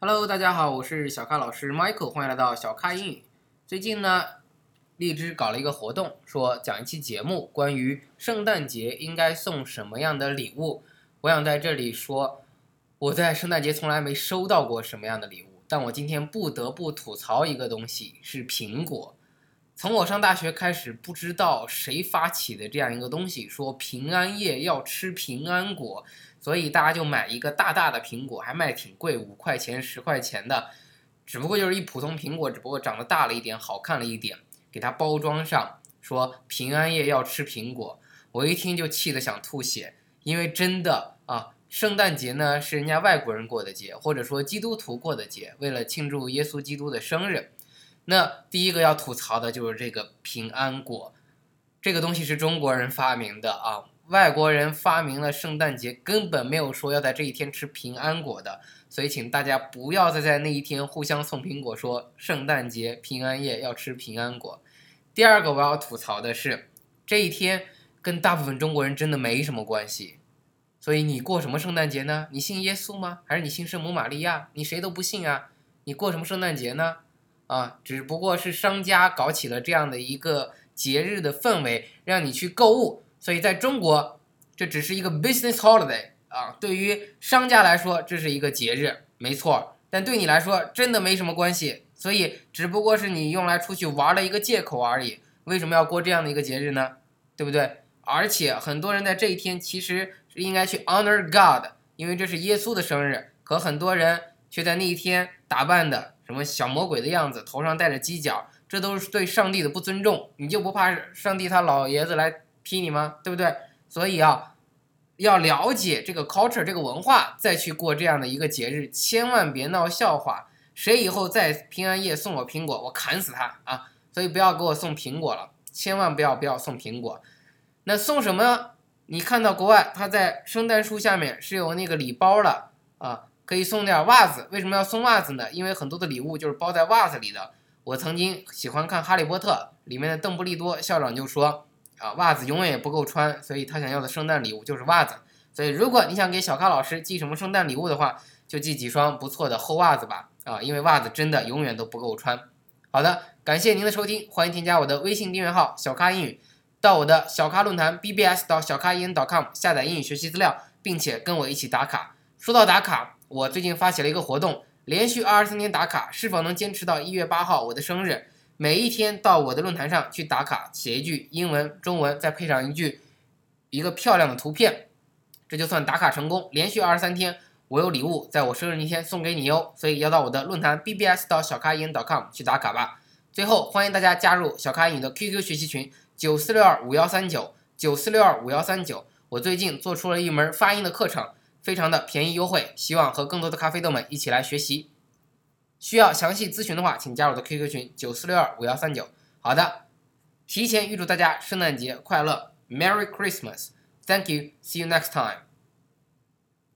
Hello，大家好，我是小咖老师 Michael，欢迎来到小咖英语。最近呢，荔枝搞了一个活动，说讲一期节目，关于圣诞节应该送什么样的礼物。我想在这里说，我在圣诞节从来没收到过什么样的礼物，但我今天不得不吐槽一个东西，是苹果。从我上大学开始，不知道谁发起的这样一个东西，说平安夜要吃平安果，所以大家就买一个大大的苹果，还卖挺贵，五块钱、十块钱的，只不过就是一普通苹果，只不过长得大了一点，好看了一点，给它包装上，说平安夜要吃苹果。我一听就气得想吐血，因为真的啊，圣诞节呢是人家外国人过的节，或者说基督徒过的节，为了庆祝耶稣基督的生日。那第一个要吐槽的就是这个平安果，这个东西是中国人发明的啊，外国人发明了圣诞节，根本没有说要在这一天吃平安果的，所以请大家不要再在那一天互相送苹果，说圣诞节平安夜要吃平安果。第二个我要吐槽的是，这一天跟大部分中国人真的没什么关系，所以你过什么圣诞节呢？你信耶稣吗？还是你信圣母玛利亚？你谁都不信啊？你过什么圣诞节呢？啊，只不过是商家搞起了这样的一个节日的氛围，让你去购物。所以在中国，这只是一个 business holiday 啊。对于商家来说，这是一个节日，没错。但对你来说，真的没什么关系。所以只不过是你用来出去玩的一个借口而已。为什么要过这样的一个节日呢？对不对？而且很多人在这一天其实是应该去 honor God，因为这是耶稣的生日。可很多人却在那一天打扮的。什么小魔鬼的样子，头上戴着犄角，这都是对上帝的不尊重。你就不怕上帝他老爷子来劈你吗？对不对？所以啊，要了解这个 culture 这个文化，再去过这样的一个节日，千万别闹笑话。谁以后在平安夜送我苹果，我砍死他啊！所以不要给我送苹果了，千万不要不要送苹果。那送什么？你看到国外他在圣诞树下面是有那个礼包了啊。可以送点袜子，为什么要送袜子呢？因为很多的礼物就是包在袜子里的。我曾经喜欢看《哈利波特》里面的邓布利多校长就说啊，袜子永远也不够穿，所以他想要的圣诞礼物就是袜子。所以如果你想给小咖老师寄什么圣诞礼物的话，就寄几双不错的厚袜子吧。啊，因为袜子真的永远都不够穿。好的，感谢您的收听，欢迎添加我的微信订阅号小咖英语，到我的小咖论坛 bbs 到小咖英语 .com 下载英语学习资料，并且跟我一起打卡。说到打卡。我最近发起了一个活动，连续二十三天打卡，是否能坚持到一月八号我的生日？每一天到我的论坛上去打卡，写一句英文、中文，再配上一句一个漂亮的图片，这就算打卡成功。连续二十三天，我有礼物在我生日那天送给你哟，所以要到我的论坛 bbs 到小咖英 .com 去打卡吧。最后，欢迎大家加入小咖英的 QQ 学习群九四六二五幺三九九四六二五幺三九。我最近做出了一门发音的课程。非常的便宜优惠，希望和更多的咖啡豆们一起来学习。需要详细咨询的话，请加入我的 QQ 群九四六二五幺三九。好的，提前预祝大家圣诞节快乐，Merry Christmas！Thank you，see you next time。